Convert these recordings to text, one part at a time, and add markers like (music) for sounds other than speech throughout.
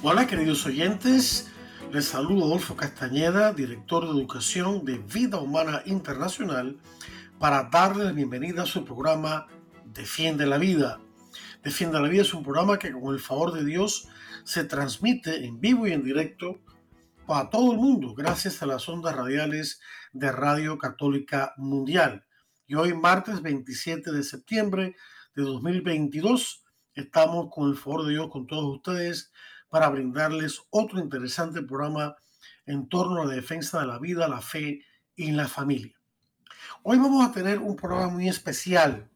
Hola queridos oyentes, les saludo Adolfo Castañeda, director de educación de Vida Humana Internacional, para darles bienvenida a su programa Defiende la Vida. Defiende la Vida es un programa que con el favor de Dios se transmite en vivo y en directo para todo el mundo gracias a las ondas radiales de Radio Católica Mundial. Y hoy martes 27 de septiembre de 2022 estamos con el favor de Dios con todos ustedes para brindarles otro interesante programa en torno a la defensa de la vida, la fe y la familia. Hoy vamos a tener un programa muy especial.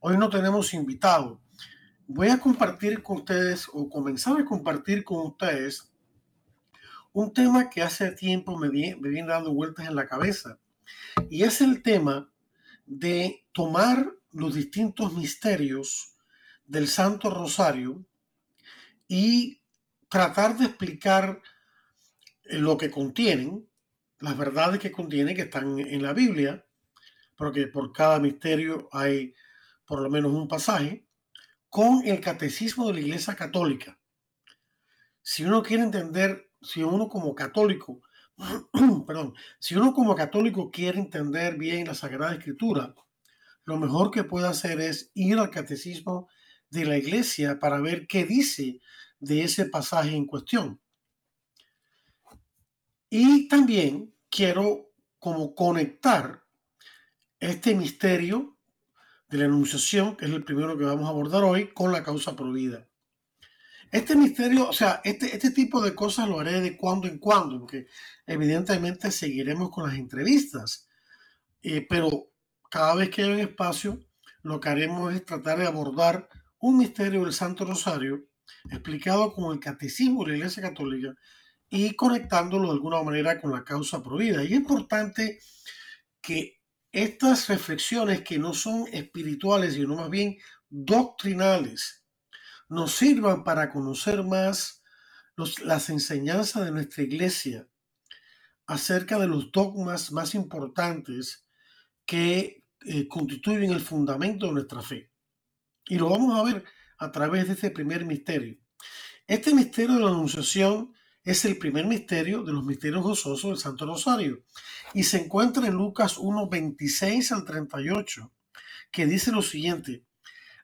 Hoy no tenemos invitado. Voy a compartir con ustedes o comenzar a compartir con ustedes un tema que hace tiempo me, me viene dando vueltas en la cabeza y es el tema de tomar los distintos misterios del Santo Rosario y tratar de explicar lo que contienen, las verdades que contienen, que están en la Biblia, porque por cada misterio hay por lo menos un pasaje, con el catecismo de la Iglesia Católica. Si uno quiere entender, si uno como católico, (clears throat) perdón, si uno como católico quiere entender bien la Sagrada Escritura, lo mejor que puede hacer es ir al catecismo de la Iglesia para ver qué dice de ese pasaje en cuestión. Y también quiero como conectar este misterio de la enunciación, que es el primero que vamos a abordar hoy, con la causa prohibida. Este misterio, o sea, este, este tipo de cosas lo haré de cuando en cuando, porque evidentemente seguiremos con las entrevistas, eh, pero cada vez que hay un espacio, lo que haremos es tratar de abordar un misterio del Santo Rosario explicado con el catecismo de la Iglesia Católica y conectándolo de alguna manera con la causa prohibida. Y es importante que estas reflexiones que no son espirituales, sino más bien doctrinales, nos sirvan para conocer más las enseñanzas de nuestra iglesia acerca de los dogmas más importantes que eh, constituyen el fundamento de nuestra fe. Y lo vamos a ver a través de este primer misterio. Este misterio de la Anunciación es el primer misterio de los misterios gozosos del Santo Rosario y se encuentra en Lucas 1, 26 al 38, que dice lo siguiente.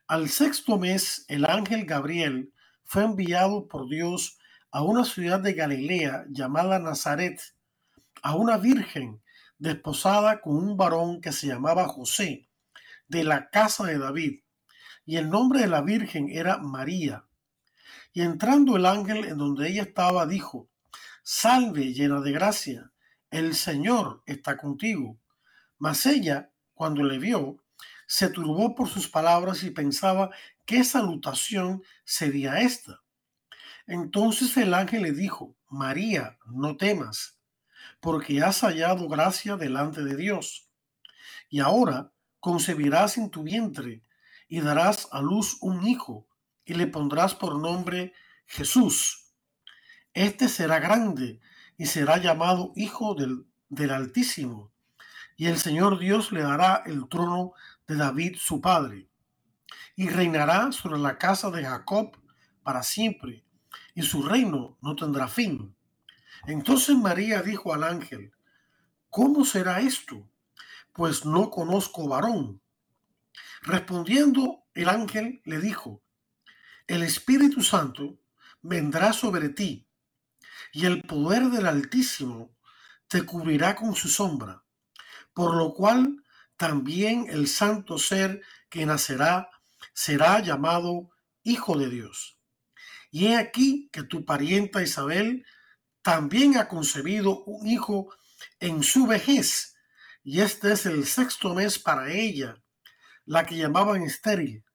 Al sexto mes, el ángel Gabriel fue enviado por Dios a una ciudad de Galilea llamada Nazaret, a una virgen desposada con un varón que se llamaba José, de la casa de David y el nombre de la Virgen era María. Y entrando el ángel en donde ella estaba, dijo, Salve llena de gracia, el Señor está contigo. Mas ella, cuando le vio, se turbó por sus palabras y pensaba qué salutación sería esta. Entonces el ángel le dijo, María, no temas, porque has hallado gracia delante de Dios. Y ahora concebirás en tu vientre y darás a luz un hijo y le pondrás por nombre Jesús. Este será grande y será llamado Hijo del, del Altísimo. Y el Señor Dios le dará el trono de David su padre. Y reinará sobre la casa de Jacob para siempre, y su reino no tendrá fin. Entonces María dijo al ángel, ¿cómo será esto? Pues no conozco varón. Respondiendo el ángel le dijo, el Espíritu Santo vendrá sobre ti y el poder del Altísimo te cubrirá con su sombra, por lo cual también el santo ser que nacerá será llamado Hijo de Dios. Y he aquí que tu parienta Isabel también ha concebido un hijo en su vejez, y este es el sexto mes para ella la que llamaban estéril,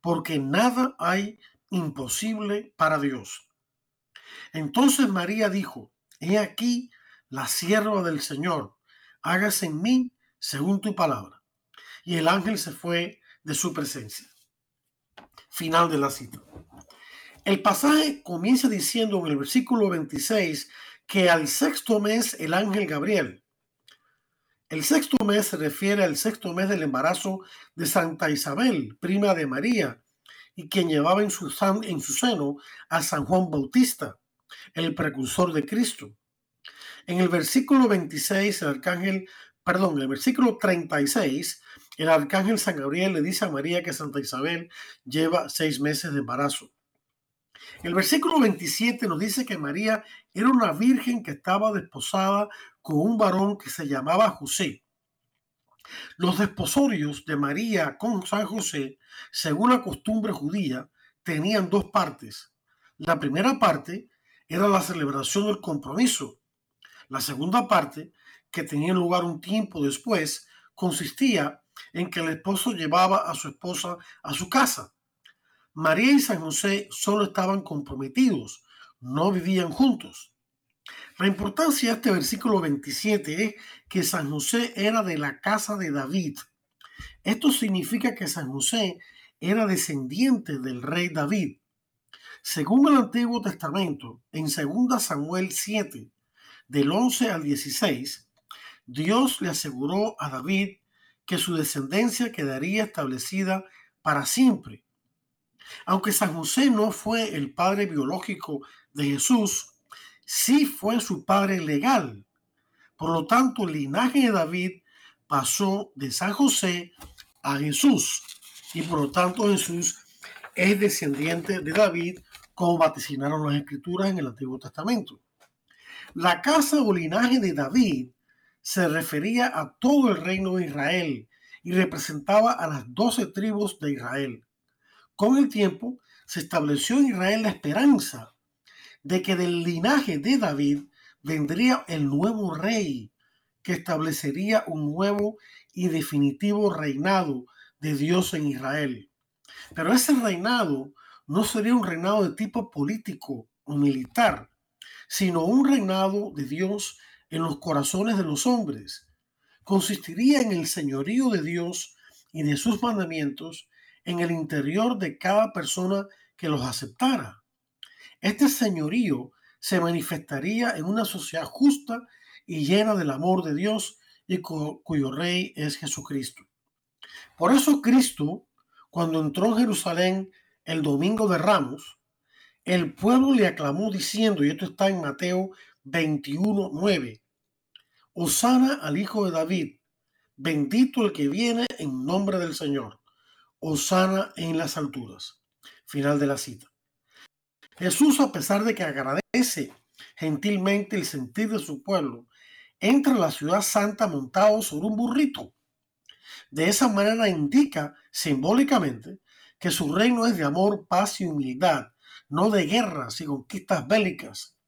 porque nada hay imposible para Dios. Entonces María dijo, he aquí la sierva del Señor, hágase en mí según tu palabra. Y el ángel se fue de su presencia. Final de la cita. El pasaje comienza diciendo en el versículo 26 que al sexto mes el ángel Gabriel, el sexto mes se refiere al sexto mes del embarazo de Santa Isabel, prima de María, y quien llevaba en su, en su seno a San Juan Bautista, el precursor de Cristo. En el versículo 26, el arcángel, perdón, en el versículo 36, el arcángel San Gabriel le dice a María que Santa Isabel lleva seis meses de embarazo. El versículo 27 nos dice que María era una virgen que estaba desposada con un varón que se llamaba José. Los desposorios de María con San José, según la costumbre judía, tenían dos partes. La primera parte era la celebración del compromiso. La segunda parte, que tenía lugar un tiempo después, consistía en que el esposo llevaba a su esposa a su casa. María y San José solo estaban comprometidos, no vivían juntos. La importancia de este versículo 27 es que San José era de la casa de David. Esto significa que San José era descendiente del rey David. Según el Antiguo Testamento, en 2 Samuel 7, del 11 al 16, Dios le aseguró a David que su descendencia quedaría establecida para siempre. Aunque San José no fue el padre biológico de Jesús, sí fue su padre legal. Por lo tanto, el linaje de David pasó de San José a Jesús. Y por lo tanto Jesús es descendiente de David, como vaticinaron las escrituras en el Antiguo Testamento. La casa o linaje de David se refería a todo el reino de Israel y representaba a las doce tribus de Israel. Con el tiempo se estableció en Israel la esperanza de que del linaje de David vendría el nuevo rey que establecería un nuevo y definitivo reinado de Dios en Israel. Pero ese reinado no sería un reinado de tipo político o militar, sino un reinado de Dios en los corazones de los hombres. Consistiría en el señorío de Dios y de sus mandamientos en el interior de cada persona que los aceptara. Este señorío se manifestaría en una sociedad justa y llena del amor de Dios y cuyo rey es Jesucristo. Por eso Cristo, cuando entró en Jerusalén el domingo de Ramos, el pueblo le aclamó diciendo, y esto está en Mateo 21, 9, Osana al Hijo de David, bendito el que viene en nombre del Señor, Osana en las alturas. Final de la cita. Jesús, a pesar de que agradece gentilmente el sentir de su pueblo, entra a la ciudad santa montado sobre un burrito. De esa manera indica simbólicamente que su reino es de amor, paz y humildad, no de guerras y conquistas bélicas.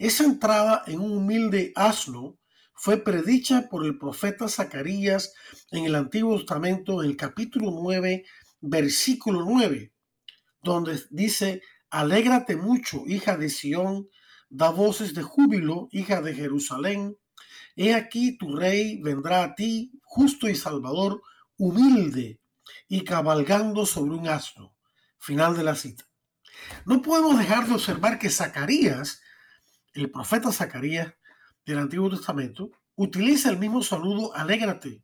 Esa entrada en un humilde asno fue predicha por el profeta Zacarías en el Antiguo Testamento, en el capítulo 9, versículo 9, donde dice, Alégrate mucho, hija de Sión, da voces de júbilo, hija de Jerusalén. He aquí tu rey vendrá a ti, justo y salvador, humilde y cabalgando sobre un asno. Final de la cita. No podemos dejar de observar que Zacarías, el profeta Zacarías del Antiguo Testamento, utiliza el mismo saludo alégrate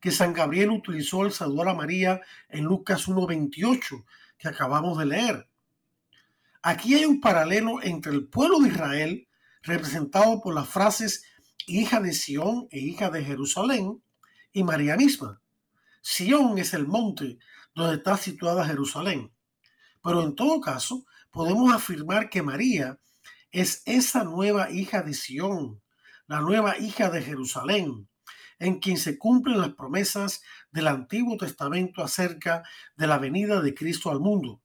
que San Gabriel utilizó al saludar a María en Lucas 1.28 que acabamos de leer. Aquí hay un paralelo entre el pueblo de Israel, representado por las frases hija de Sión e hija de Jerusalén, y María misma. Sión es el monte donde está situada Jerusalén. Pero en todo caso, podemos afirmar que María es esa nueva hija de Sión, la nueva hija de Jerusalén, en quien se cumplen las promesas del Antiguo Testamento acerca de la venida de Cristo al mundo.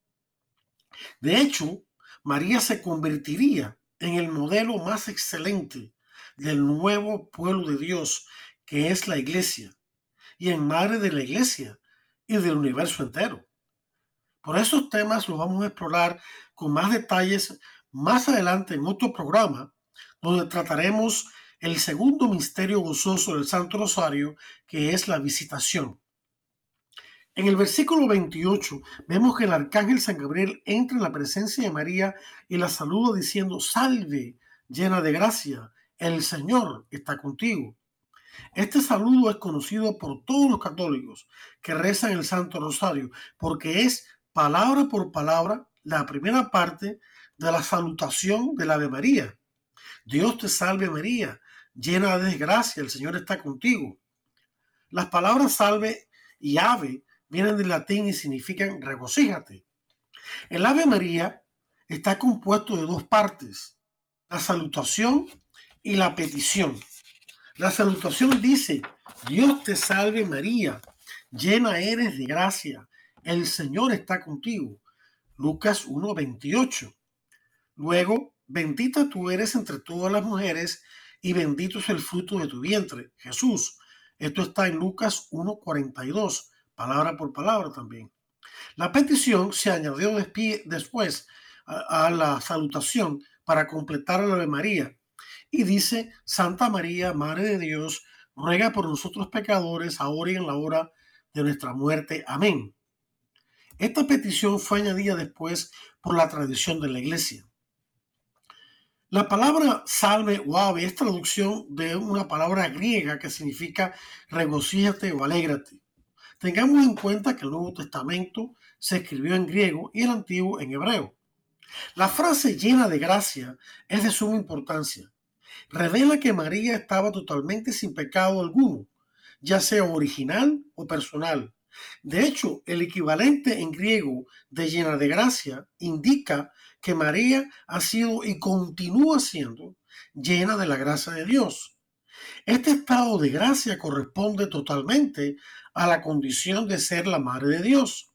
De hecho, María se convertiría en el modelo más excelente del nuevo pueblo de Dios, que es la iglesia, y en madre de la iglesia y del universo entero. Por esos temas los vamos a explorar con más detalles más adelante en otro programa donde trataremos el segundo misterio gozoso del Santo Rosario, que es la visitación. En el versículo 28 vemos que el arcángel San Gabriel entra en la presencia de María y la saluda diciendo, salve, llena de gracia, el Señor está contigo. Este saludo es conocido por todos los católicos que rezan el Santo Rosario porque es palabra por palabra la primera parte de la salutación del Ave María. Dios te salve María, llena de desgracia, el Señor está contigo. Las palabras salve y ave vienen del latín y significan regocíjate. El Ave María está compuesto de dos partes, la salutación y la petición. La salutación dice, Dios te salve María, llena eres de gracia, el Señor está contigo. Lucas 1.28. Luego, bendita tú eres entre todas las mujeres y bendito es el fruto de tu vientre, Jesús. Esto está en Lucas 1.42, palabra por palabra también. La petición se añadió después a, la salutación para completar la de María y dice, Santa María, Madre de Dios, ruega por nosotros pecadores, ahora y en la hora de nuestra muerte. Amén. Esta petición fue añadida después por la tradición de la iglesia. La palabra salve o ave es traducción de una palabra griega que significa regocíjate o alégrate. Tengamos en cuenta que el Nuevo Testamento se escribió en griego y el Antiguo en hebreo. La frase llena de gracia es de suma importancia revela que María estaba totalmente sin pecado alguno, ya sea original o personal. De hecho, el equivalente en griego de llena de gracia indica que María ha sido y continúa siendo llena de la gracia de Dios. Este estado de gracia corresponde totalmente a la condición de ser la Madre de Dios.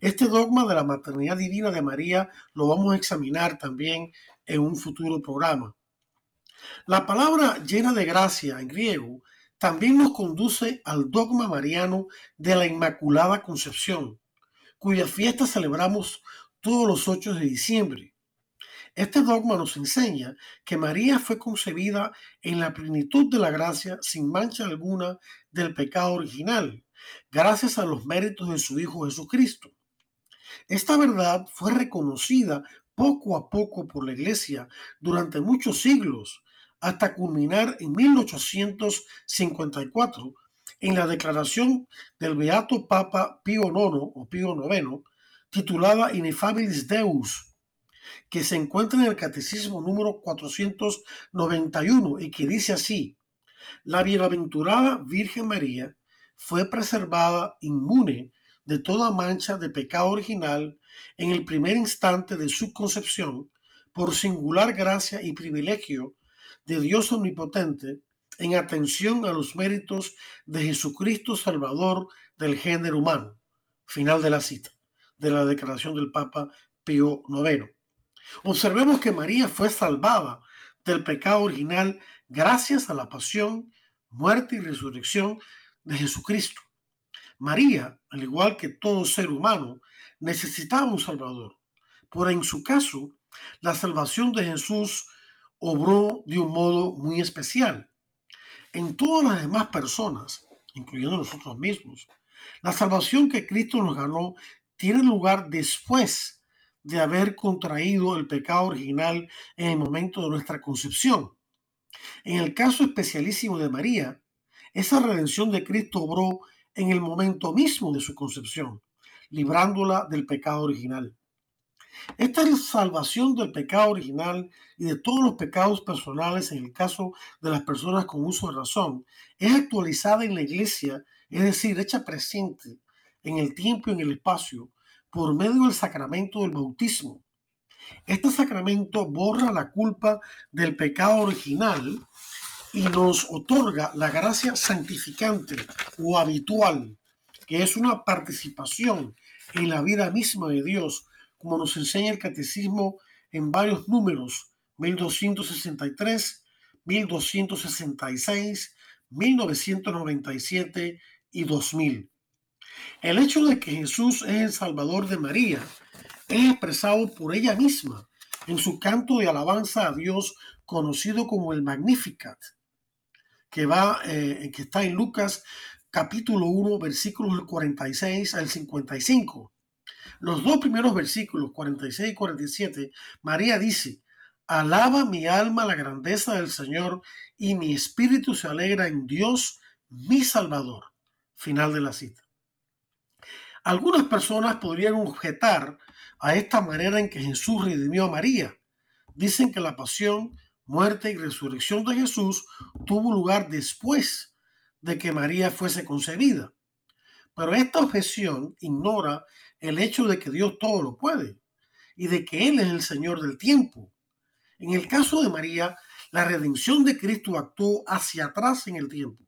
Este dogma de la maternidad divina de María lo vamos a examinar también en un futuro programa. La palabra llena de gracia en griego también nos conduce al dogma mariano de la Inmaculada Concepción, cuya fiesta celebramos todos los 8 de diciembre. Este dogma nos enseña que María fue concebida en la plenitud de la gracia sin mancha alguna del pecado original, gracias a los méritos de su Hijo Jesucristo. Esta verdad fue reconocida poco a poco por la Iglesia durante muchos siglos hasta culminar en 1854 en la declaración del Beato Papa Pío IX o Pío IX, titulada Inefabilis Deus, que se encuentra en el Catecismo número 491 y que dice así, la bienaventurada Virgen María fue preservada inmune de toda mancha de pecado original en el primer instante de su concepción por singular gracia y privilegio de Dios Omnipotente en atención a los méritos de Jesucristo Salvador del género humano. Final de la cita de la declaración del Papa Pío IX. Observemos que María fue salvada del pecado original gracias a la pasión, muerte y resurrección de Jesucristo. María, al igual que todo ser humano, necesitaba un Salvador. Pero en su caso, la salvación de Jesús obró de un modo muy especial. En todas las demás personas, incluyendo nosotros mismos, la salvación que Cristo nos ganó tiene lugar después de haber contraído el pecado original en el momento de nuestra concepción. En el caso especialísimo de María, esa redención de Cristo obró en el momento mismo de su concepción, librándola del pecado original. Esta salvación del pecado original y de todos los pecados personales en el caso de las personas con uso de razón. Es actualizada en la iglesia, es decir, hecha presente en el tiempo y en el espacio por medio del sacramento del bautismo. Este sacramento borra la culpa del pecado original y nos otorga la gracia santificante o habitual, que es una participación en la vida misma de Dios como nos enseña el catecismo en varios números, 1263, 1266, 1997 y 2000. El hecho de que Jesús es el Salvador de María es expresado por ella misma en su canto de alabanza a Dios conocido como el Magnificat, que, va, eh, que está en Lucas capítulo 1, versículos 46 al 55. Los dos primeros versículos, 46 y 47, María dice, Alaba mi alma la grandeza del Señor y mi espíritu se alegra en Dios, mi Salvador. Final de la cita. Algunas personas podrían objetar a esta manera en que Jesús redimió a María. Dicen que la pasión, muerte y resurrección de Jesús tuvo lugar después de que María fuese concebida. Pero esta objeción ignora el hecho de que Dios todo lo puede y de que Él es el Señor del tiempo. En el caso de María, la redención de Cristo actuó hacia atrás en el tiempo.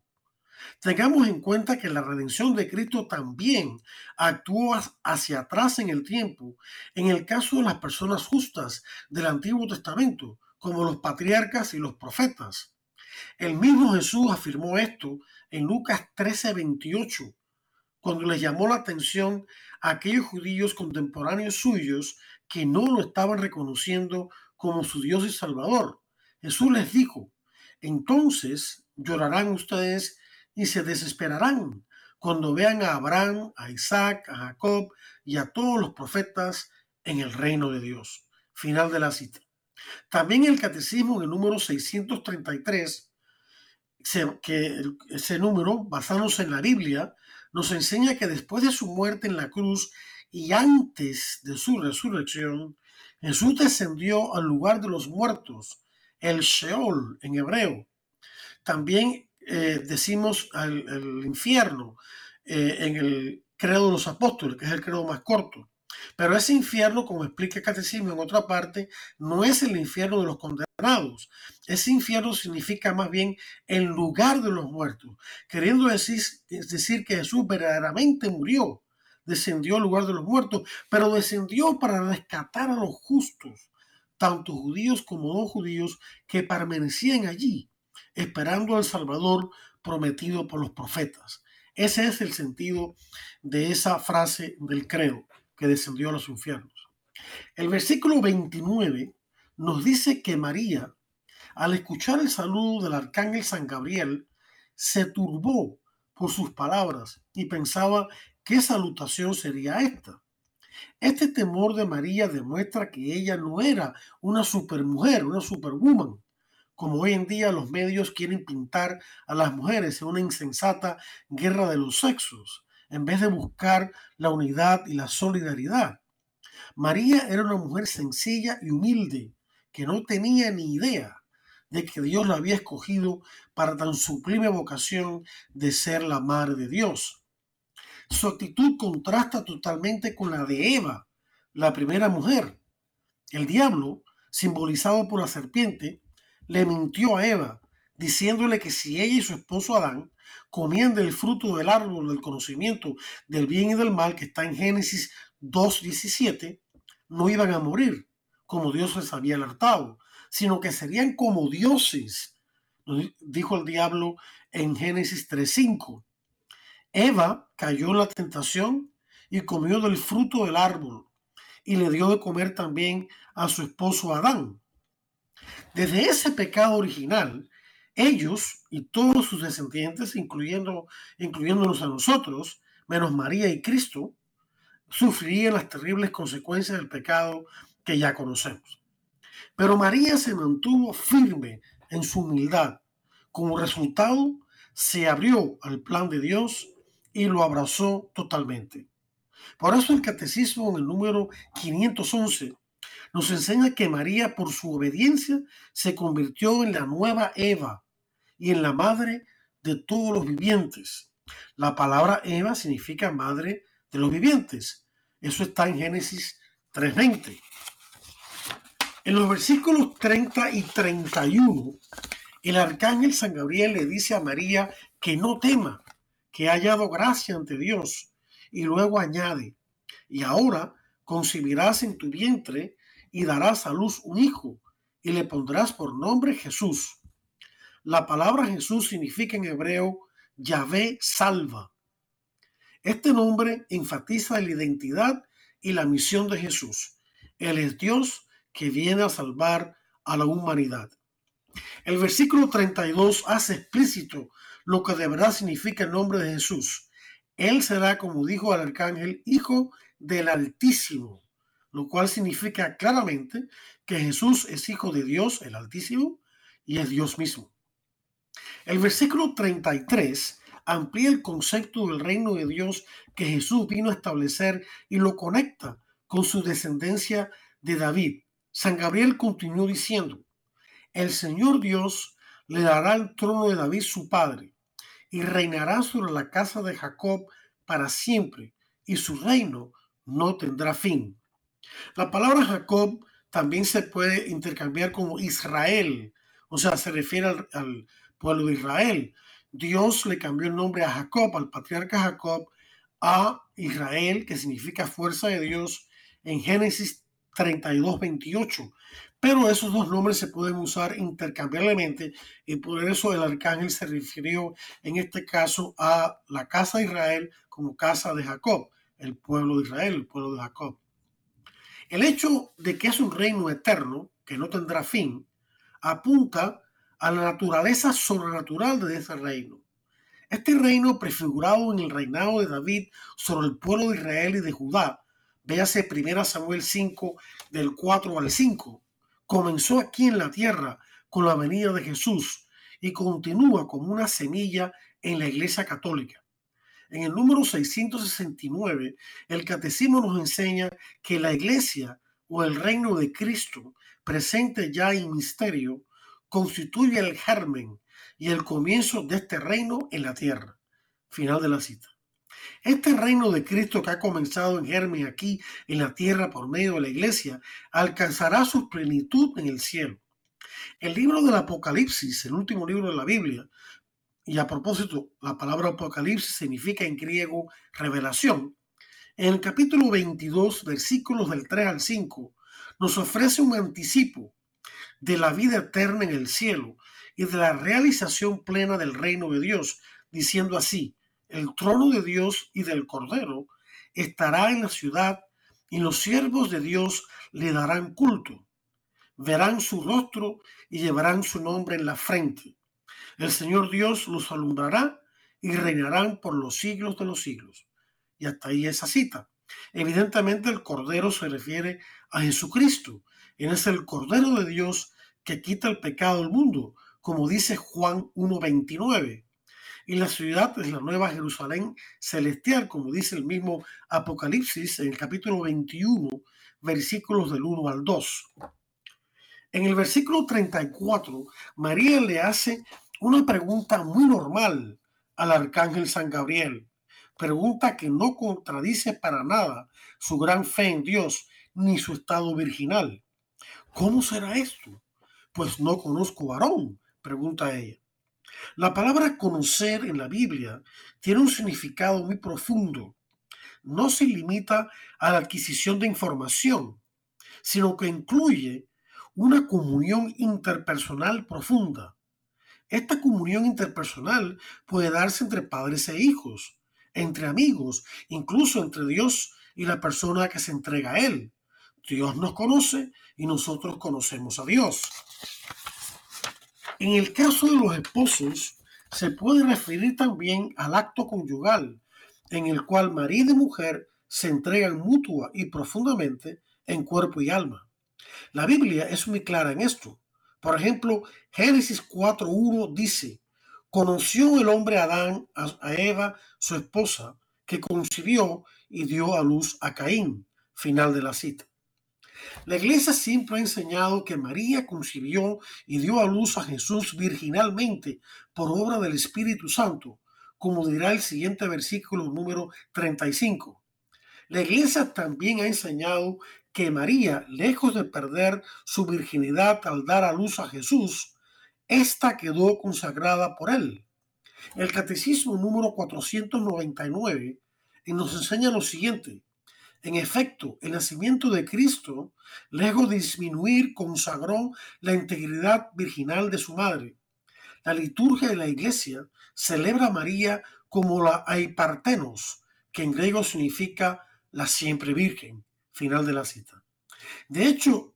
Tengamos en cuenta que la redención de Cristo también actuó hacia atrás en el tiempo en el caso de las personas justas del Antiguo Testamento, como los patriarcas y los profetas. El mismo Jesús afirmó esto en Lucas 13:28, cuando les llamó la atención a aquellos judíos contemporáneos suyos que no lo estaban reconociendo como su Dios y Salvador. Jesús les dijo, entonces llorarán ustedes y se desesperarán cuando vean a Abraham, a Isaac, a Jacob y a todos los profetas en el reino de Dios. Final de la cita. También el catecismo en el número 633, que ese número, basándose en la Biblia, nos enseña que después de su muerte en la cruz y antes de su resurrección, Jesús descendió al lugar de los muertos, el Sheol en hebreo. También eh, decimos el, infierno eh, en el credo de los apóstoles, que es el credo más corto. Pero ese infierno, como explica el catecismo en otra parte, no es el infierno de los condenados. Ese infierno significa más bien el lugar de los muertos, queriendo decir, es decir que Jesús verdaderamente murió, descendió al lugar de los muertos, pero descendió para rescatar a los justos, tanto judíos como no judíos, que permanecían allí, esperando al Salvador prometido por los profetas. Ese es el sentido de esa frase del credo que descendió a los infiernos. El versículo 29 nos dice que María, al escuchar el saludo del arcángel San Gabriel, se turbó por sus palabras y pensaba qué salutación sería esta. Este temor de María demuestra que ella no era una supermujer, una superwoman, como hoy en día los medios quieren pintar a las mujeres en una insensata guerra de los sexos en vez de buscar la unidad y la solidaridad. María era una mujer sencilla y humilde que no tenía ni idea de que Dios la había escogido para tan sublime vocación de ser la madre de Dios. Su actitud contrasta totalmente con la de Eva, la primera mujer. El diablo, simbolizado por la serpiente, le mintió a Eva, diciéndole que si ella y su esposo Adán comían del fruto del árbol del conocimiento del bien y del mal que está en Génesis 2.17, no iban a morir, como Dios les había alertado, sino que serían como dioses, dijo el diablo en Génesis 3.5. Eva cayó en la tentación y comió del fruto del árbol y le dio de comer también a su esposo Adán. Desde ese pecado original, ellos y todos sus descendientes, incluyendo, incluyéndonos a nosotros, menos María y Cristo, sufrirían las terribles consecuencias del pecado que ya conocemos. Pero María se mantuvo firme en su humildad. Como resultado, se abrió al plan de Dios y lo abrazó totalmente. Por eso el catecismo en el número 511 nos enseña que María por su obediencia se convirtió en la nueva Eva, y en la madre de todos los vivientes. La palabra Eva significa madre de los vivientes. Eso está en Génesis 3.20. En los versículos 30 y 31, el arcángel San Gabriel le dice a María que no tema, que ha hallado gracia ante Dios. Y luego añade, y ahora concebirás en tu vientre y darás a luz un hijo, y le pondrás por nombre Jesús la palabra Jesús significa en hebreo Yahvé salva. Este nombre enfatiza la identidad y la misión de Jesús. Él es Dios que viene a salvar a la humanidad. El versículo 32 hace explícito lo que de verdad significa el nombre de Jesús. Él será, como dijo el arcángel, hijo del Altísimo, lo cual significa claramente que Jesús es hijo de Dios, el Altísimo, y es Dios mismo. El versículo 33 amplía el concepto del reino de Dios que Jesús vino a establecer y lo conecta con su descendencia de David. San Gabriel continuó diciendo, el Señor Dios le dará el trono de David su padre y reinará sobre la casa de Jacob para siempre y su reino no tendrá fin. La palabra Jacob también se puede intercambiar como Israel, o sea, se refiere al, pueblo de Israel. Dios le cambió el nombre a Jacob, al patriarca Jacob, a Israel, que significa fuerza de Dios, en Génesis 32, 28. Pero esos dos nombres se pueden usar intercambiablemente y por eso el arcángel se refirió en este caso a la casa de Israel como casa de Jacob, el pueblo de Israel, el pueblo de Jacob. El hecho de que es un reino eterno, que no tendrá fin, apunta a la naturaleza sobrenatural de ese reino. Este reino prefigurado en el reinado de David sobre el pueblo de Israel y de Judá, véase 1 Samuel 5 del 4 al 5, comenzó aquí en la tierra con la venida de Jesús y continúa como una semilla en la Iglesia Católica. En el número 669, el Catecismo nos enseña que la Iglesia o el reino de Cristo, presente ya en misterio, constituye el germen y el comienzo de este reino en la tierra. Final de la cita. Este reino de Cristo que ha comenzado en germen aquí en la tierra por medio de la iglesia, alcanzará su plenitud en el cielo. El libro del Apocalipsis, el último libro de la Biblia, y a propósito, la palabra Apocalipsis significa en griego revelación, en el capítulo 22, versículos del 3 al 5, nos ofrece un anticipo de la vida eterna en el cielo y de la realización plena del reino de Dios, diciendo así, el trono de Dios y del Cordero estará en la ciudad y los siervos de Dios le darán culto. Verán su rostro y llevarán su nombre en la frente. El Señor Dios los alumbrará y reinarán por los siglos de los siglos. Y hasta ahí esa cita. Evidentemente el Cordero se refiere a Jesucristo. Él es el Cordero de Dios que quita el pecado del mundo, como dice Juan 1.29 y la ciudad es la nueva Jerusalén celestial, como dice el mismo Apocalipsis en el capítulo 21, versículos del 1 al 2. En el versículo 34, María le hace una pregunta muy normal al arcángel San Gabriel, pregunta que no contradice para nada su gran fe en Dios ni su estado virginal. ¿Cómo será esto? Pues no conozco varón, pregunta ella. La palabra conocer en la Biblia tiene un significado muy profundo. No se limita a la adquisición de información, sino que incluye una comunión interpersonal profunda. Esta comunión interpersonal puede darse entre padres e hijos, entre amigos, incluso entre Dios y la persona que se entrega a Él. Dios nos conoce y nosotros conocemos a Dios. En el caso de los esposos, se puede referir también al acto conyugal, en el cual marido y mujer se entregan mutua y profundamente en cuerpo y alma. La Biblia es muy clara en esto. Por ejemplo, Génesis 4.1 dice, conoció el hombre Adán a Eva, su esposa, que concibió y dio a luz a Caín. Final de la cita. La iglesia siempre ha enseñado que María concibió y dio a luz a Jesús virginalmente por obra del Espíritu Santo, como dirá el siguiente versículo número 35. La iglesia también ha enseñado que María, lejos de perder su virginidad al dar a luz a Jesús, ésta quedó consagrada por él. El catecismo número 499 nos enseña lo siguiente. En efecto, el nacimiento de Cristo, lejos de disminuir, consagró la integridad virginal de su madre. La liturgia de la iglesia celebra a María como la Aipartenos, que en griego significa la siempre virgen. Final de la cita. De hecho,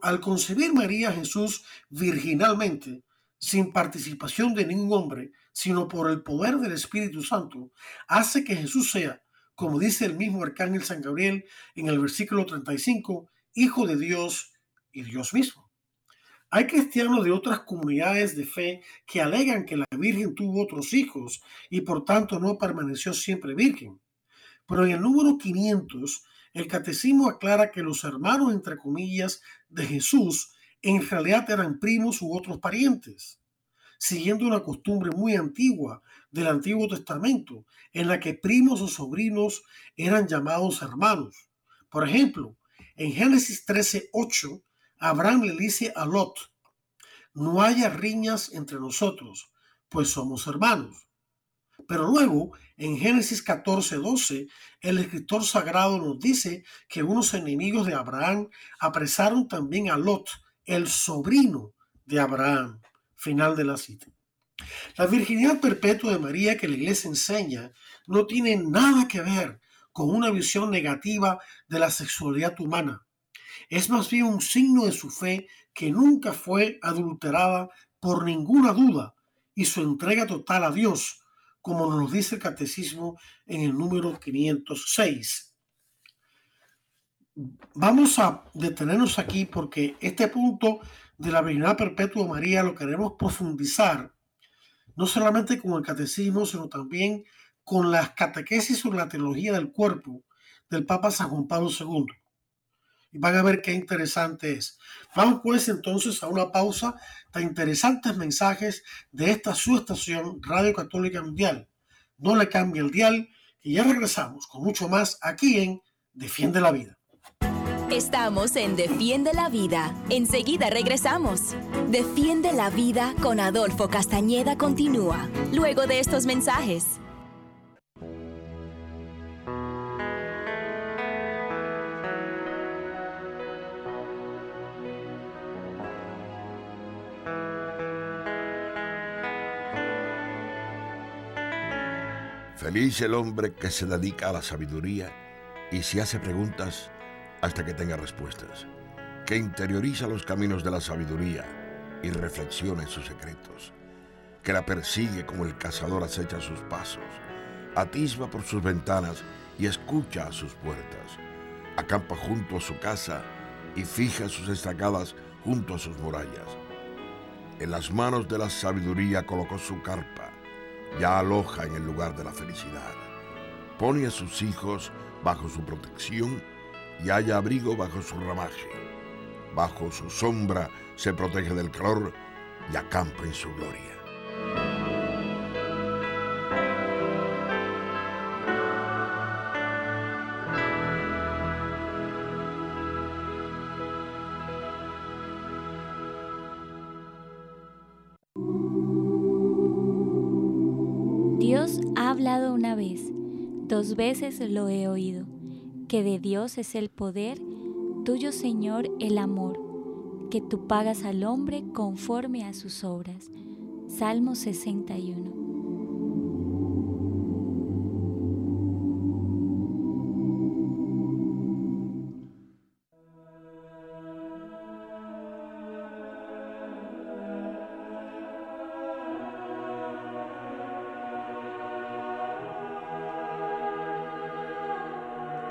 al concebir María Jesús virginalmente, sin participación de ningún hombre, sino por el poder del Espíritu Santo, hace que Jesús sea, como dice el mismo arcángel San Gabriel en el versículo 35, Hijo de Dios y Dios mismo. Hay cristianos de otras comunidades de fe que alegan que la Virgen tuvo otros hijos y por tanto no permaneció siempre virgen. Pero en el número 500, el catecismo aclara que los hermanos, entre comillas, de Jesús en realidad eran primos u otros parientes, siguiendo una costumbre muy antigua del Antiguo Testamento, en la que primos o sobrinos eran llamados hermanos. Por ejemplo, en Génesis 13:8, Abraham le dice a Lot, no haya riñas entre nosotros, pues somos hermanos. Pero luego, en Génesis 14:12, el escritor sagrado nos dice que unos enemigos de Abraham apresaron también a Lot, el sobrino de Abraham. Final de la cita. La virginidad perpetua de María que la iglesia enseña no tiene nada que ver con una visión negativa de la sexualidad humana. Es más bien un signo de su fe que nunca fue adulterada por ninguna duda y su entrega total a Dios, como nos dice el catecismo en el número 506. Vamos a detenernos aquí porque este punto de la virginidad perpetua María lo queremos profundizar, no solamente con el catecismo, sino también con las catequesis sobre la teología del cuerpo del Papa San Juan Pablo II. Y van a ver qué interesante es. Vamos pues entonces a una pausa de interesantes mensajes de esta su estación Radio Católica Mundial. No le cambie el dial y ya regresamos con mucho más aquí en Defiende la Vida. Estamos en Defiende la Vida. Enseguida regresamos. Defiende la Vida con Adolfo Castañeda continúa, luego de estos mensajes. Feliz el hombre que se dedica a la sabiduría y se hace preguntas hasta que tenga respuestas, que interioriza los caminos de la sabiduría y reflexiona en sus secretos, que la persigue como el cazador acecha sus pasos, atisba por sus ventanas y escucha a sus puertas, acampa junto a su casa y fija sus estacadas junto a sus murallas. En las manos de la sabiduría colocó su carpa ya aloja en el lugar de la felicidad. Pone a sus hijos bajo su protección y haya abrigo bajo su ramaje. Bajo su sombra se protege del calor y acampa en su gloria. Veces lo he oído, que de Dios es el poder, tuyo Señor el amor, que tú pagas al hombre conforme a sus obras. Salmo 61.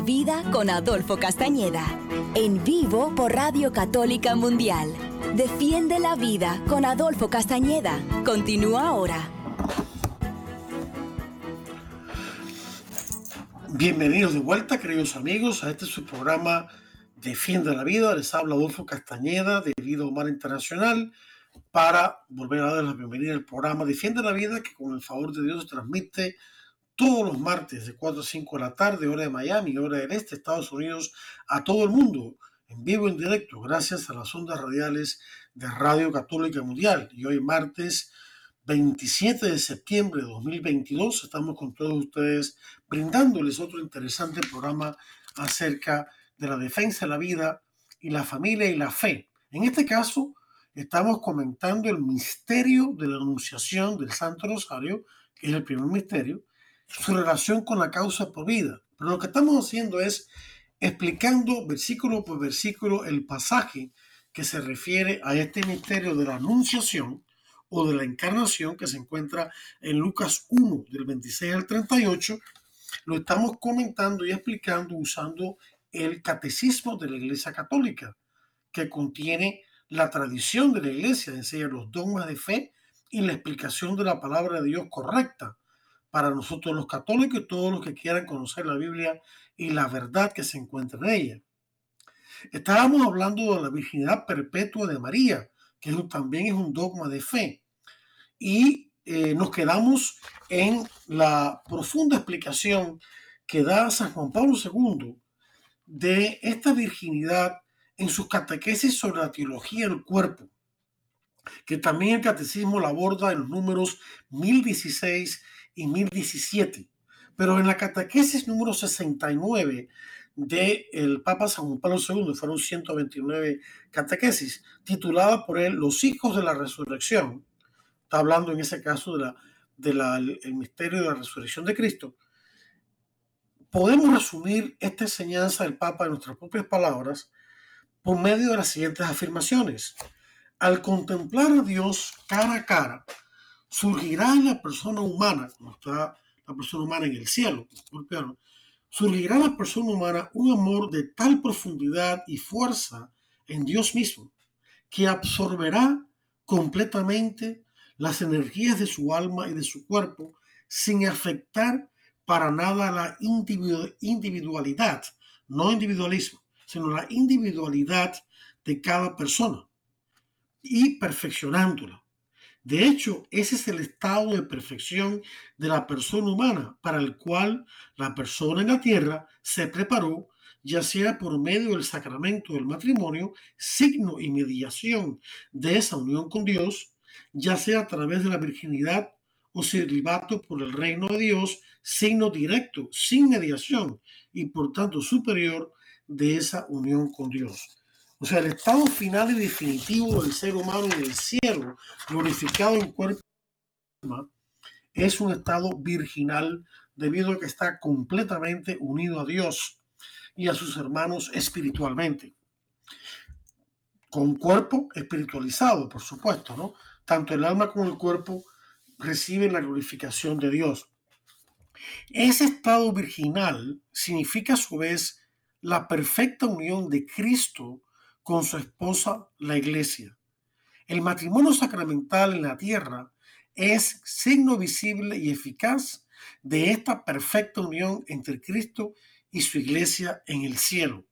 Vida con Adolfo Castañeda. En vivo por Radio Católica Mundial. Defiende la vida con Adolfo Castañeda. Continúa ahora. Bienvenidos de vuelta, queridos amigos, a este su programa Defiende la Vida. Les habla Adolfo Castañeda de Vida Humana Internacional para volver a dar la bienvenida al programa Defiende la Vida que con el favor de Dios transmite todos los martes de 4 a 5 de la tarde, hora de Miami, hora del este, Estados Unidos, a todo el mundo, en vivo, en directo, gracias a las ondas radiales de Radio Católica Mundial. Y hoy martes 27 de septiembre de 2022 estamos con todos ustedes brindándoles otro interesante programa acerca de la defensa de la vida y la familia y la fe. En este caso, estamos comentando el misterio de la anunciación del Santo Rosario, que es el primer misterio, su relación con la causa por vida. Pero lo que estamos haciendo es explicando versículo por versículo el pasaje que se refiere a este misterio de la anunciación o de la encarnación que se encuentra en Lucas 1 del 26 al 38. Lo estamos comentando y explicando usando el catecismo de la Iglesia Católica, que contiene la tradición de la iglesia, enseña los dogmas de fe y la explicación de la palabra de Dios correcta para nosotros los católicos y todos los que quieran conocer la Biblia y la verdad que se encuentra en ella. Estábamos hablando de la virginidad perpetua de María, que también es un dogma de fe. Y eh, nos quedamos en la profunda explicación que da San Juan Pablo II de esta virginidad en sus catequesis sobre la teología del cuerpo, que también el catecismo la aborda en los números 1016 y 1017. Pero en la catequesis número 69 del el Papa San Juan Pablo II, fueron 129 catequesis, titulada por él Los hijos de la resurrección. Está hablando en ese caso de la, de la, el misterio de la resurrección de Cristo. Podemos resumir esta enseñanza del Papa en nuestras propias palabras por medio de las siguientes afirmaciones. Al contemplar a Dios cara a cara, surgirá en la persona humana, como está la persona humana en el cielo, surgirá en la persona humana un amor de tal profundidad y fuerza en Dios mismo, que absorberá completamente las energías de su alma y de su cuerpo sin afectar para nada la individualidad, no individualismo, sino la individualidad de cada persona y perfeccionándola. De hecho, ese es el estado de perfección de la persona humana para el cual la persona en la tierra se preparó, ya sea por medio del sacramento del matrimonio, signo y mediación de esa unión con Dios, ya sea a través de la virginidad o celibato por el reino de Dios, signo directo, sin mediación y por tanto superior de esa unión con Dios. O sea, el estado final y definitivo del ser humano en el cielo, glorificado en cuerpo es un estado virginal debido a que está completamente unido a Dios y a sus hermanos espiritualmente. Con cuerpo espiritualizado, por supuesto, ¿no? Tanto el alma como el cuerpo reciben la glorificación de Dios. Ese estado virginal significa a su vez la perfecta unión de Cristo con su esposa, la iglesia. El matrimonio sacramental en la tierra es signo visible y eficaz de esta perfecta unión entre Cristo y su iglesia en el cielo,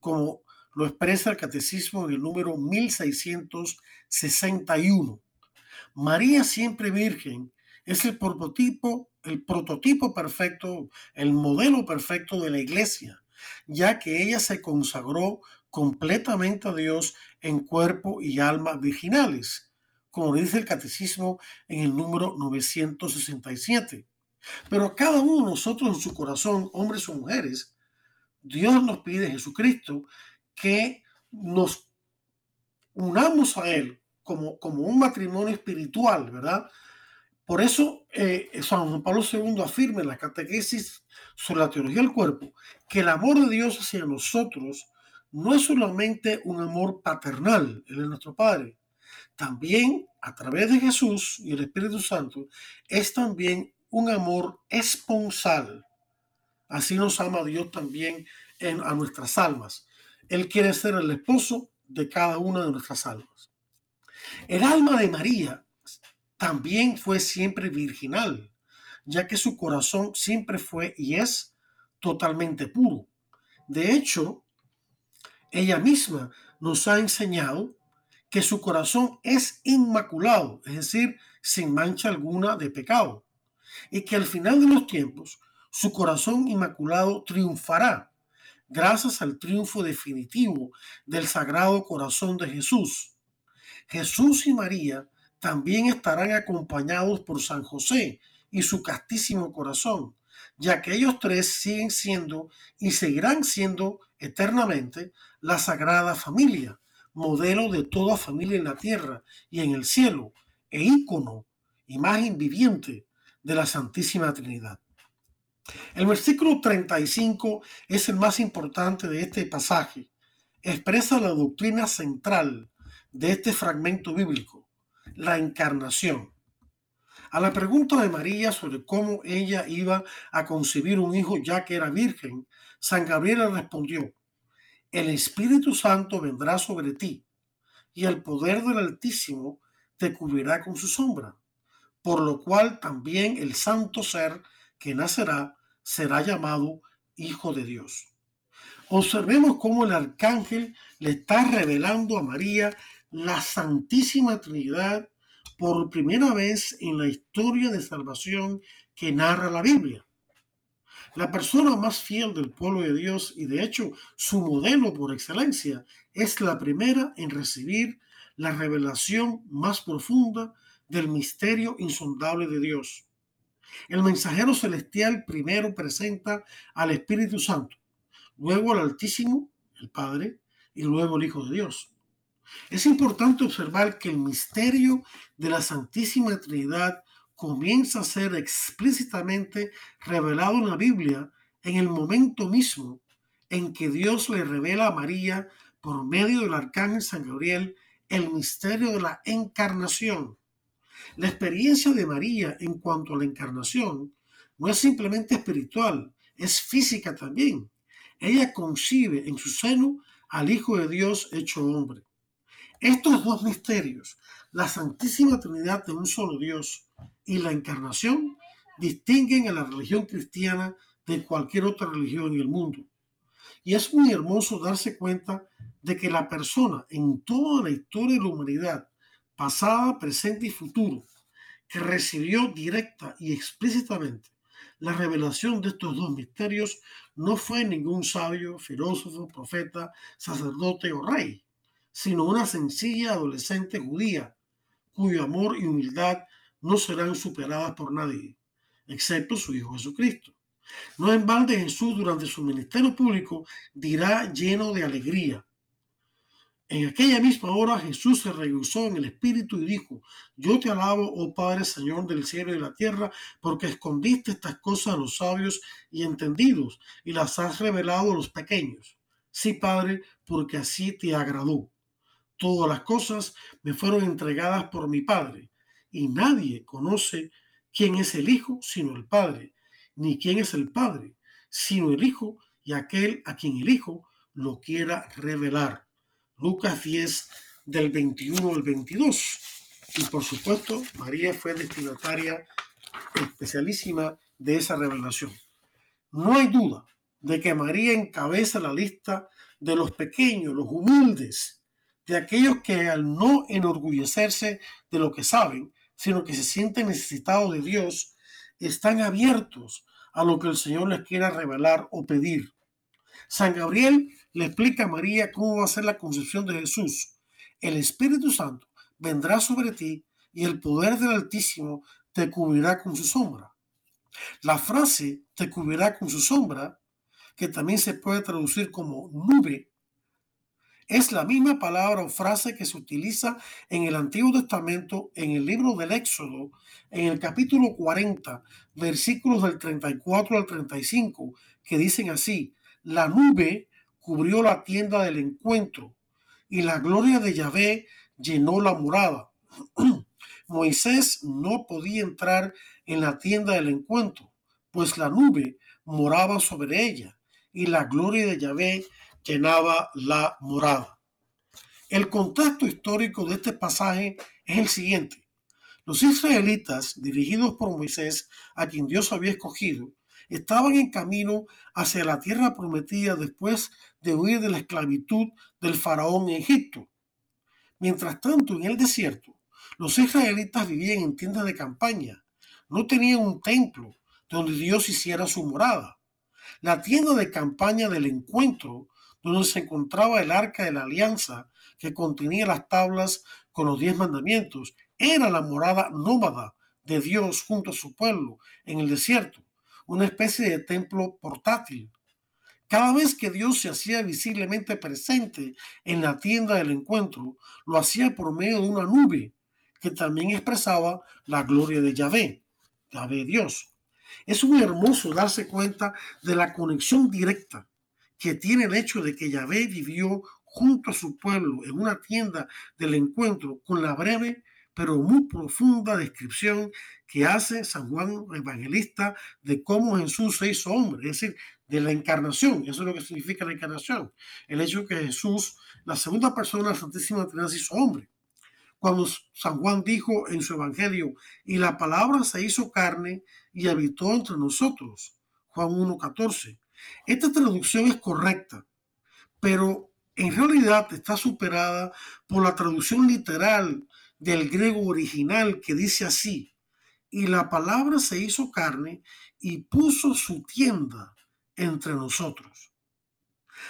como lo expresa el catecismo en el número 1661. María siempre virgen es el prototipo, el prototipo perfecto, el modelo perfecto de la iglesia ya que ella se consagró completamente a Dios en cuerpo y alma virginales, como dice el catecismo en el número 967. Pero cada uno de nosotros en su corazón, hombres o mujeres, Dios nos pide, Jesucristo, que nos unamos a Él como, como un matrimonio espiritual, ¿verdad? Por eso eh, San Juan Pablo II afirma en la catequesis sobre la teología del cuerpo que el amor de Dios hacia nosotros no es solamente un amor paternal, Él es nuestro Padre, también a través de Jesús y el Espíritu Santo es también un amor esponsal. Así nos ama Dios también a nuestras almas. Él quiere ser el esposo de cada una de nuestras almas. El alma de María también fue siempre virginal, ya que su corazón siempre fue y es totalmente puro. De hecho, ella misma nos ha enseñado que su corazón es inmaculado, es decir, sin mancha alguna de pecado, y que al final de los tiempos su corazón inmaculado triunfará gracias al triunfo definitivo del Sagrado Corazón de Jesús. Jesús y María también estarán acompañados por San José y su castísimo corazón, ya que ellos tres siguen siendo y seguirán siendo eternamente la Sagrada Familia, modelo de toda familia en la tierra y en el cielo, e ícono, imagen viviente de la Santísima Trinidad. El versículo 35 es el más importante de este pasaje. Expresa la doctrina central de este fragmento bíblico, la encarnación. A la pregunta de María sobre cómo ella iba a concebir un hijo ya que era virgen, San Gabriel respondió, el Espíritu Santo vendrá sobre ti y el poder del Altísimo te cubrirá con su sombra, por lo cual también el santo ser que nacerá será llamado Hijo de Dios. Observemos cómo el arcángel le está revelando a María la Santísima Trinidad por primera vez en la historia de salvación que narra la Biblia. La persona más fiel del pueblo de Dios y de hecho su modelo por excelencia es la primera en recibir la revelación más profunda del misterio insondable de Dios. El mensajero celestial primero presenta al Espíritu Santo, luego al Altísimo, el Padre, y luego el Hijo de Dios. Es importante observar que el misterio de la Santísima Trinidad comienza a ser explícitamente revelado en la Biblia en el momento mismo en que Dios le revela a María por medio del arcángel San Gabriel el misterio de la encarnación. La experiencia de María en cuanto a la encarnación no es simplemente espiritual, es física también. Ella concibe en su seno al Hijo de Dios hecho hombre. Estos dos misterios, la Santísima Trinidad de un solo Dios y la encarnación, distinguen a la religión cristiana de cualquier otra religión en el mundo. Y es muy hermoso darse cuenta de que la persona en toda la historia de la humanidad pasada, presente y futuro, que recibió directa y explícitamente la revelación de estos dos misterios no fue ningún sabio, filósofo, profeta, sacerdote o rey, sino una sencilla adolescente judía, cuyo amor y humildad no serán superadas por nadie, excepto su Hijo Jesucristo. No en balde Jesús durante su ministerio público dirá lleno de alegría, en aquella misma hora Jesús se regresó en el Espíritu y dijo, yo te alabo, oh Padre, Señor del cielo y de la tierra, porque escondiste estas cosas a los sabios y entendidos y las has revelado a los pequeños. Sí, Padre, porque así te agradó. Todas las cosas me fueron entregadas por mi Padre, y nadie conoce quién es el Hijo sino el Padre, ni quién es el Padre, sino el Hijo y aquel a quien el Hijo lo quiera revelar. Lucas 10 del 21 al 22. Y por supuesto, María fue destinataria especialísima de esa revelación. No hay duda de que María encabeza la lista de los pequeños, los humildes, de aquellos que al no enorgullecerse de lo que saben, sino que se sienten necesitados de Dios, están abiertos a lo que el Señor les quiera revelar o pedir. San Gabriel le explica a María cómo va a ser la concepción de Jesús. El Espíritu Santo vendrá sobre ti y el poder del Altísimo te cubrirá con su sombra. La frase te cubrirá con su sombra, que también se puede traducir como nube, es la misma palabra o frase que se utiliza en el Antiguo Testamento, en el libro del Éxodo, en el capítulo 40, versículos del 34 al 35, que dicen así, la nube cubrió la tienda del encuentro y la gloria de Yahvé llenó la morada. (clears throat) Moisés no podía entrar en la tienda del encuentro, pues la nube moraba sobre ella y la gloria de Yahvé llenaba la morada. El contexto histórico de este pasaje es el siguiente. Los israelitas, dirigidos por Moisés, a quien Dios había escogido, estaban en camino hacia la tierra prometida después de huir de la esclavitud del faraón en Egipto. Mientras tanto, en el desierto, los israelitas vivían en tiendas de campaña. No tenían un templo donde Dios hiciera su morada. La tienda de campaña del encuentro, donde se encontraba el arca de la alianza que contenía las tablas con los diez mandamientos, era la morada nómada de Dios junto a su pueblo en el desierto, una especie de templo portátil. Cada vez que Dios se hacía visiblemente presente en la tienda del encuentro, lo hacía por medio de una nube que también expresaba la gloria de Yahvé, Yahvé Dios. Es muy hermoso darse cuenta de la conexión directa que tiene el hecho de que Yahvé vivió junto a su pueblo en una tienda del encuentro con la breve pero muy profunda descripción que hace San Juan Evangelista de cómo Jesús se hizo hombre, es decir, de la encarnación. Eso es lo que significa la encarnación. El hecho de que Jesús, la segunda persona Santísima Trinidad, se hizo hombre. Cuando San Juan dijo en su Evangelio, y la palabra se hizo carne y habitó entre nosotros. Juan 1.14. Esta traducción es correcta, pero en realidad está superada por la traducción literal del griego original que dice así, y la palabra se hizo carne y puso su tienda entre nosotros.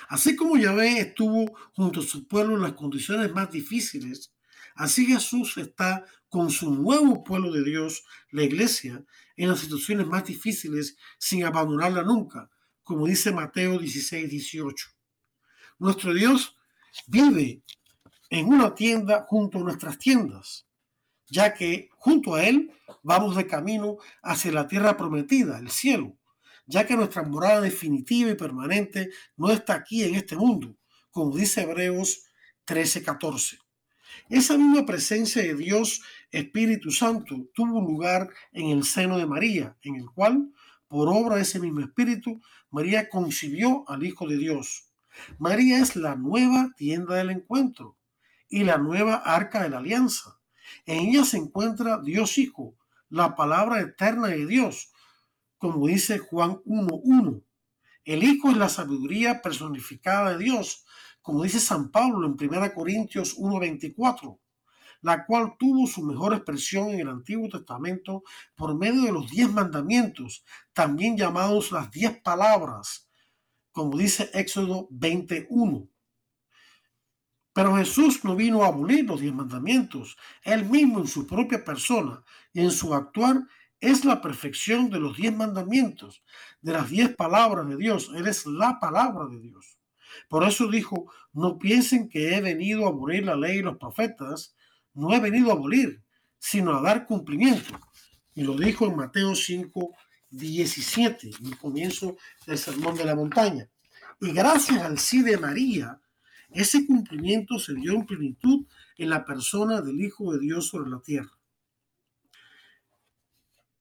Así como Yahvé estuvo junto a su pueblo en las condiciones más difíciles, así Jesús está con su nuevo pueblo de Dios, la iglesia, en las situaciones más difíciles sin abandonarla nunca, como dice Mateo 16, 18. Nuestro Dios vive en una tienda junto a nuestras tiendas, ya que junto a Él vamos de camino hacia la tierra prometida, el cielo, ya que nuestra morada definitiva y permanente no está aquí en este mundo, como dice Hebreos 13:14. Esa misma presencia de Dios Espíritu Santo tuvo lugar en el seno de María, en el cual, por obra de ese mismo Espíritu, María concibió al Hijo de Dios. María es la nueva tienda del encuentro y la nueva arca de la alianza. En ella se encuentra Dios Hijo, la palabra eterna de Dios, como dice Juan 1.1. El Hijo es la sabiduría personificada de Dios, como dice San Pablo en 1 Corintios 1.24, la cual tuvo su mejor expresión en el Antiguo Testamento por medio de los diez mandamientos, también llamados las diez palabras, como dice Éxodo 21. Pero Jesús no vino a abolir los diez mandamientos. Él mismo en su propia persona y en su actuar es la perfección de los diez mandamientos, de las diez palabras de Dios. Él es la palabra de Dios. Por eso dijo, no piensen que he venido a abolir la ley y los profetas. No he venido a abolir, sino a dar cumplimiento. Y lo dijo en Mateo 5, 17, en el comienzo del Sermón de la Montaña. Y gracias al sí de María, ese cumplimiento se dio en plenitud en la persona del Hijo de Dios sobre la tierra.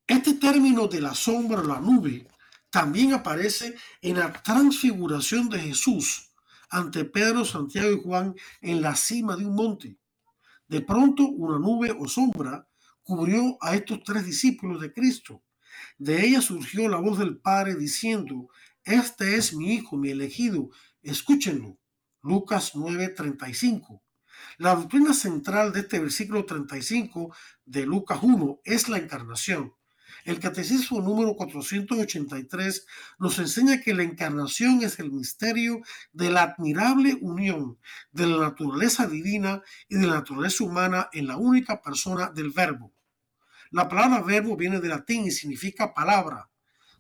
Este término de la sombra o la nube también aparece en la transfiguración de Jesús ante Pedro, Santiago y Juan en la cima de un monte. De pronto una nube o sombra cubrió a estos tres discípulos de Cristo. De ella surgió la voz del Padre diciendo, Este es mi Hijo, mi elegido, escúchenlo. Lucas 9:35. La doctrina central de este versículo 35 de Lucas 1 es la encarnación. El catecismo número 483 nos enseña que la encarnación es el misterio de la admirable unión de la naturaleza divina y de la naturaleza humana en la única persona del verbo. La palabra verbo viene del latín y significa palabra.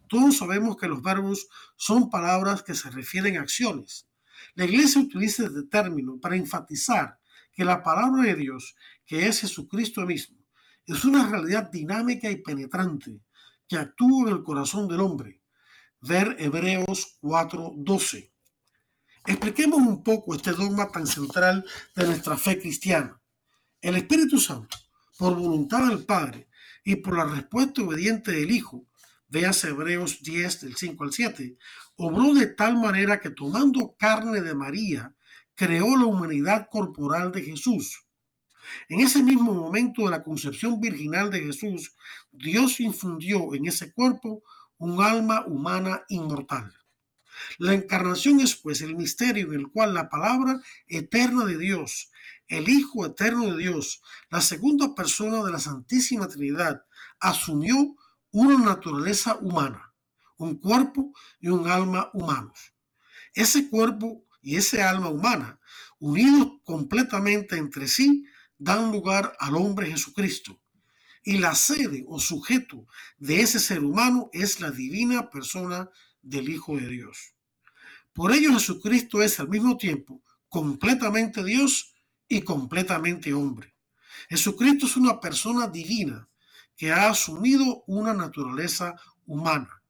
Todos sabemos que los verbos son palabras que se refieren a acciones. La iglesia utiliza este término para enfatizar que la palabra de Dios, que es Jesucristo mismo, es una realidad dinámica y penetrante que actúa en el corazón del hombre. Ver Hebreos 4:12. Expliquemos un poco este dogma tan central de nuestra fe cristiana. El Espíritu Santo, por voluntad del Padre y por la respuesta obediente del Hijo, véase Hebreos 10 del 5 al 7, obró de tal manera que tomando carne de María, creó la humanidad corporal de Jesús. En ese mismo momento de la concepción virginal de Jesús, Dios infundió en ese cuerpo un alma humana inmortal. La encarnación es pues el misterio en el cual la palabra eterna de Dios, el Hijo eterno de Dios, la segunda persona de la Santísima Trinidad, asumió una naturaleza humana, un cuerpo y un alma humanos. Ese cuerpo y ese alma humana, unidos completamente entre sí, dan lugar al hombre Jesucristo. Y la sede o sujeto de ese ser humano es la divina persona del Hijo de Dios. Por ello Jesucristo es al mismo tiempo completamente Dios y completamente hombre. Jesucristo es una persona divina que ha asumido una naturaleza humana.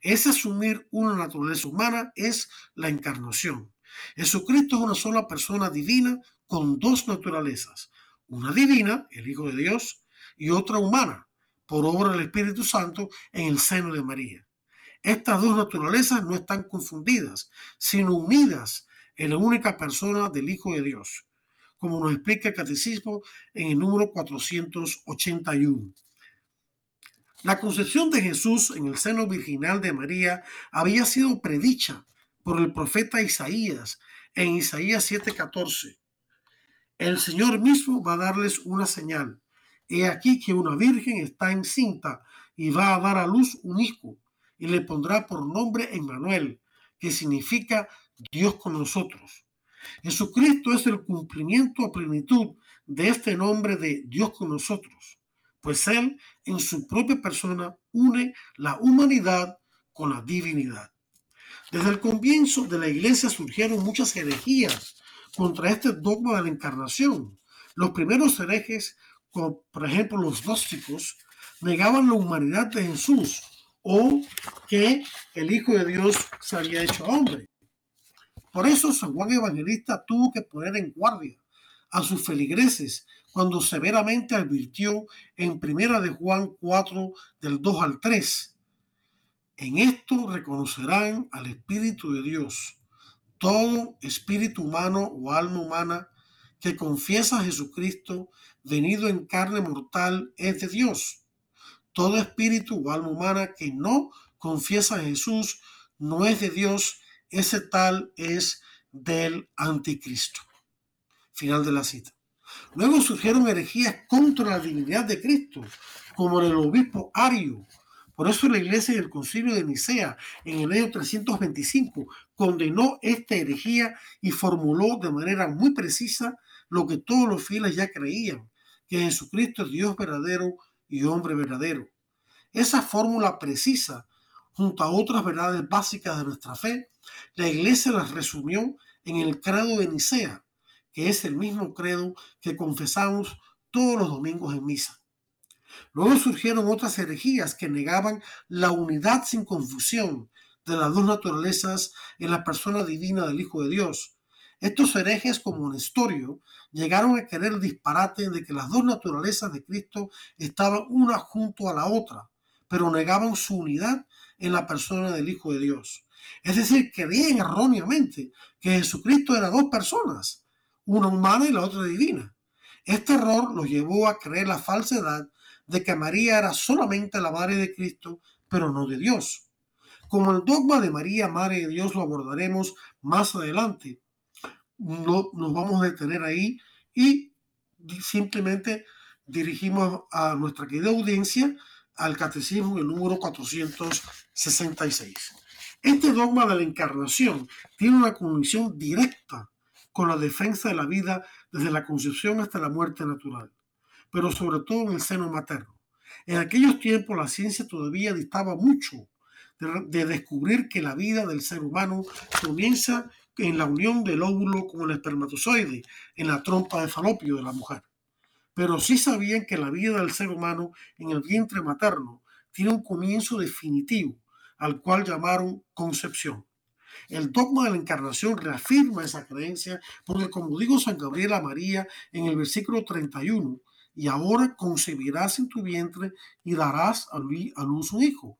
Ese asumir una naturaleza humana es la encarnación. Jesucristo es una sola persona divina con dos naturalezas, una divina, el Hijo de Dios, y otra humana, por obra del Espíritu Santo en el seno de María. Estas dos naturalezas no están confundidas, sino unidas en la única persona del Hijo de Dios, como nos explica el Catecismo en el número 481. La concepción de Jesús en el seno virginal de María había sido predicha por el profeta Isaías en Isaías 7:14. El Señor mismo va a darles una señal. He aquí que una virgen está encinta y va a dar a luz un hijo y le pondrá por nombre Emmanuel, que significa Dios con nosotros. Jesucristo es el cumplimiento a plenitud de este nombre de Dios con nosotros, pues Él en su propia persona une la humanidad con la divinidad. Desde el comienzo de la iglesia surgieron muchas herejías contra este dogma de la encarnación. Los primeros herejes, como por ejemplo los gnósticos, negaban la humanidad de Jesús o que el Hijo de Dios se había hecho hombre. Por eso San Juan Evangelista tuvo que poner en guardia a sus feligreses cuando severamente advirtió en Primera de Juan 4 del 2 al 3. En esto reconocerán al Espíritu de Dios. Todo espíritu humano o alma humana que confiesa a Jesucristo venido en carne mortal es de Dios todo espíritu o alma humana que no confiesa a Jesús no es de Dios, ese tal es del anticristo. Final de la cita. Luego surgieron herejías contra la divinidad de Cristo, como el obispo Ario. Por eso la iglesia del concilio de Nicea en el año 325 condenó esta herejía y formuló de manera muy precisa lo que todos los fieles ya creían, que Jesucristo es Dios verdadero y hombre verdadero. Esa fórmula precisa, junto a otras verdades básicas de nuestra fe, la Iglesia las resumió en el credo de Nicea, que es el mismo credo que confesamos todos los domingos en misa. Luego surgieron otras herejías que negaban la unidad sin confusión de las dos naturalezas en la persona divina del Hijo de Dios. Estos herejes como Nestorio llegaron a querer el disparate de que las dos naturalezas de Cristo estaban una junto a la otra, pero negaban su unidad en la persona del Hijo de Dios. Es decir, creían erróneamente que Jesucristo era dos personas, una humana y la otra divina. Este error los llevó a creer la falsedad de que María era solamente la madre de Cristo, pero no de Dios. Como el dogma de María, Madre de Dios, lo abordaremos más adelante, no nos vamos a detener ahí y simplemente dirigimos a nuestra querida audiencia al Catecismo el número 466. Este dogma de la encarnación tiene una conexión directa con la defensa de la vida desde la concepción hasta la muerte natural, pero sobre todo en el seno materno. En aquellos tiempos la ciencia todavía distaba mucho de, de descubrir que la vida del ser humano comienza en la unión del óvulo con el espermatozoide en la trompa de falopio de la mujer. Pero sí sabían que la vida del ser humano en el vientre materno tiene un comienzo definitivo, al cual llamaron concepción. El dogma de la encarnación reafirma esa creencia porque, como dijo San Gabriel a María en el versículo 31, y ahora concebirás en tu vientre y darás a luz un hijo.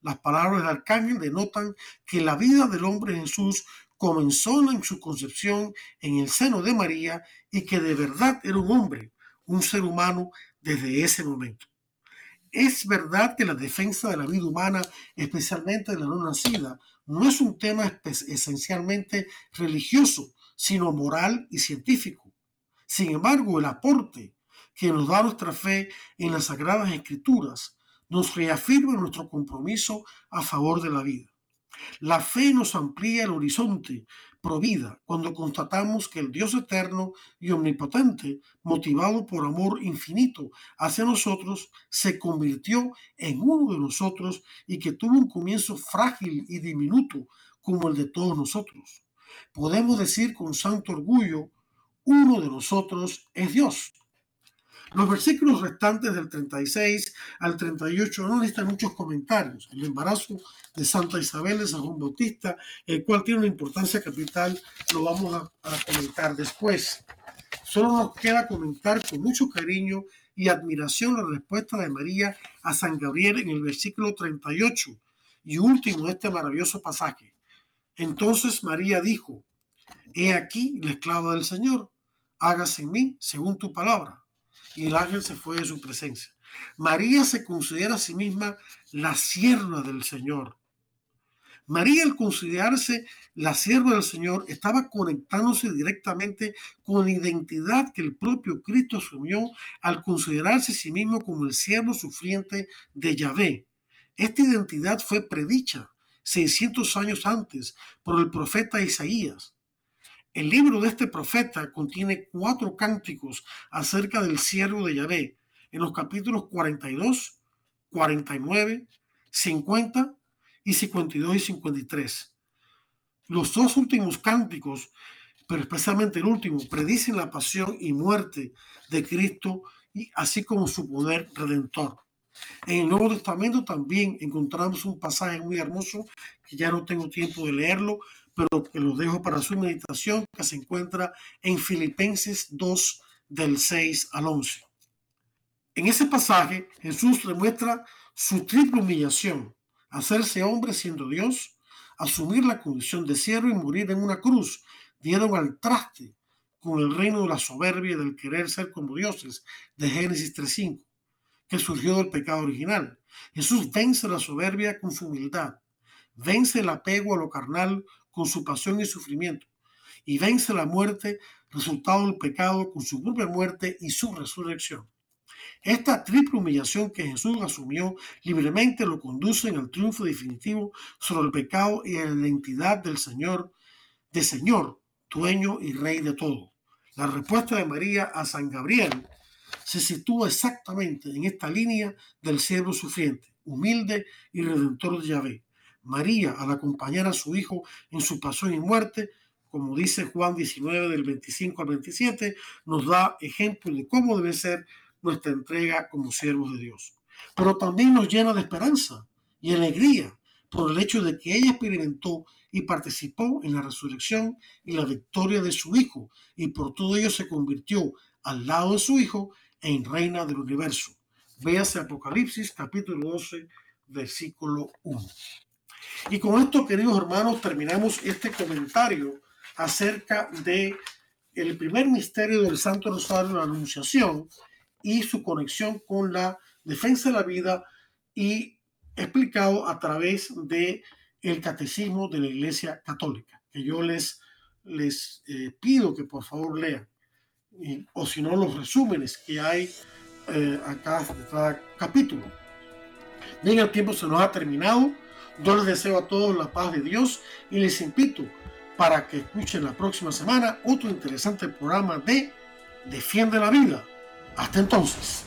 Las palabras del arcángel denotan que la vida del hombre Jesús comenzó en su concepción en el seno de María y que de verdad era un hombre, un ser humano desde ese momento. Es verdad que la defensa de la vida humana, especialmente de la no nacida, no es un tema esencialmente religioso, sino moral y científico. Sin embargo, el aporte que nos da nuestra fe en las Sagradas Escrituras nos reafirma nuestro compromiso a favor de la vida. La fe nos amplía el horizonte provida cuando constatamos que el Dios eterno y omnipotente, motivado por amor infinito hacia nosotros, se convirtió en uno de nosotros y que tuvo un comienzo frágil y diminuto como el de todos nosotros. Podemos decir con santo orgullo, uno de nosotros es Dios. Los versículos restantes del 36 al 38 no necesitan muchos comentarios. El embarazo de Santa Isabel de San Juan Bautista, el cual tiene una importancia capital, lo vamos a, comentar después. Solo nos queda comentar con mucho cariño y admiración la respuesta de María a San Gabriel en el versículo 38 y último de este maravilloso pasaje. Entonces María dijo, He aquí la esclava del Señor, hágase en mí según tu palabra y el ángel se fue de su presencia. María se considera a sí misma la sierva del Señor. María al considerarse la sierva del Señor estaba conectándose directamente con la identidad que el propio Cristo asumió al considerarse a sí mismo como el siervo sufriente de Yahvé. Esta identidad fue predicha 600 años antes por el profeta Isaías. El libro de este profeta contiene cuatro cánticos acerca del siervo de Yahvé en los capítulos 42, 49, 50 y 52 y 53. Los dos últimos cánticos, pero especialmente el último, predicen la pasión y muerte de Cristo, y así como su poder redentor. En el Nuevo Testamento también encontramos un pasaje muy hermoso que ya no tengo tiempo de leerlo, pero que lo dejo para su meditación, que se encuentra en Filipenses 2 del 6 al 11. En ese pasaje Jesús demuestra su triple humillación, hacerse hombre siendo Dios, asumir la condición de siervo y morir en una cruz, dieron al traste con el reino de la soberbia y del querer ser como dioses de Génesis 3.5, que surgió del pecado original. Jesús vence la soberbia con su humildad, vence el apego a lo carnal con su pasión y sufrimiento, y vence la muerte, resultado del pecado, con su propia muerte y su resurrección. Esta triple humillación que Jesús asumió libremente lo conduce en el triunfo definitivo sobre el pecado y en la identidad del Señor, de Señor, dueño y rey de todo. La respuesta de María a San Gabriel se sitúa exactamente en esta línea del siervo sufriente, humilde y redentor de Yahvé. María, al acompañar a su Hijo en su pasión y muerte, como dice Juan 19 del 25 al 27, nos da ejemplo de cómo debe ser nuestra entrega como siervos de Dios. Pero también nos llena de esperanza y alegría por el hecho de que ella experimentó y participó en la resurrección y la victoria de su Hijo, y por todo ello se convirtió al lado de su Hijo en reina del universo. Véase Apocalipsis capítulo 12, versículo 1. Y con esto, queridos hermanos, terminamos este comentario acerca de el primer misterio del Santo Rosario, la Anunciación, y su conexión con la defensa de la vida y explicado a través de el catecismo de la Iglesia Católica, que yo les, les eh, pido que por favor lean, o si no los resúmenes que hay eh, acá de cada capítulo. Bien, el tiempo se nos ha terminado. Yo les deseo a todos la paz de Dios y les invito para que escuchen la próxima semana otro interesante programa de Defiende la Vida. Hasta entonces.